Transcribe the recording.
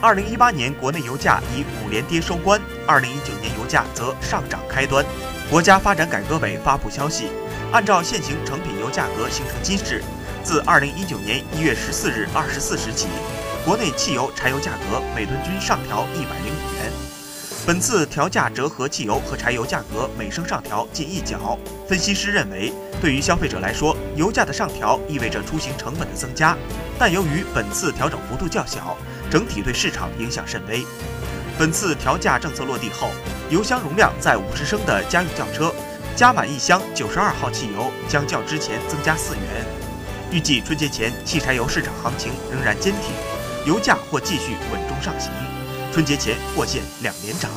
二零一八年国内油价以五连跌收官，二零一九年油价则上涨开端。国家发展改革委发布消息，按照现行成品油价格形成机制，自二零一九年一月十四日二十四时起，国内汽油、柴油价格每吨均上调一百零五元。本次调价折合汽油和柴油价格每升上调近一角。分析师认为，对于消费者来说，油价的上调意味着出行成本的增加，但由于本次调整幅度较小，整体对市场影响甚微。本次调价政策落地后，油箱容量在五十升的家用轿车，加满一箱九十二号汽油将较之前增加四元。预计春节前汽柴油市场行情仍然坚挺，油价或继续稳中上行。春节前或现两连涨。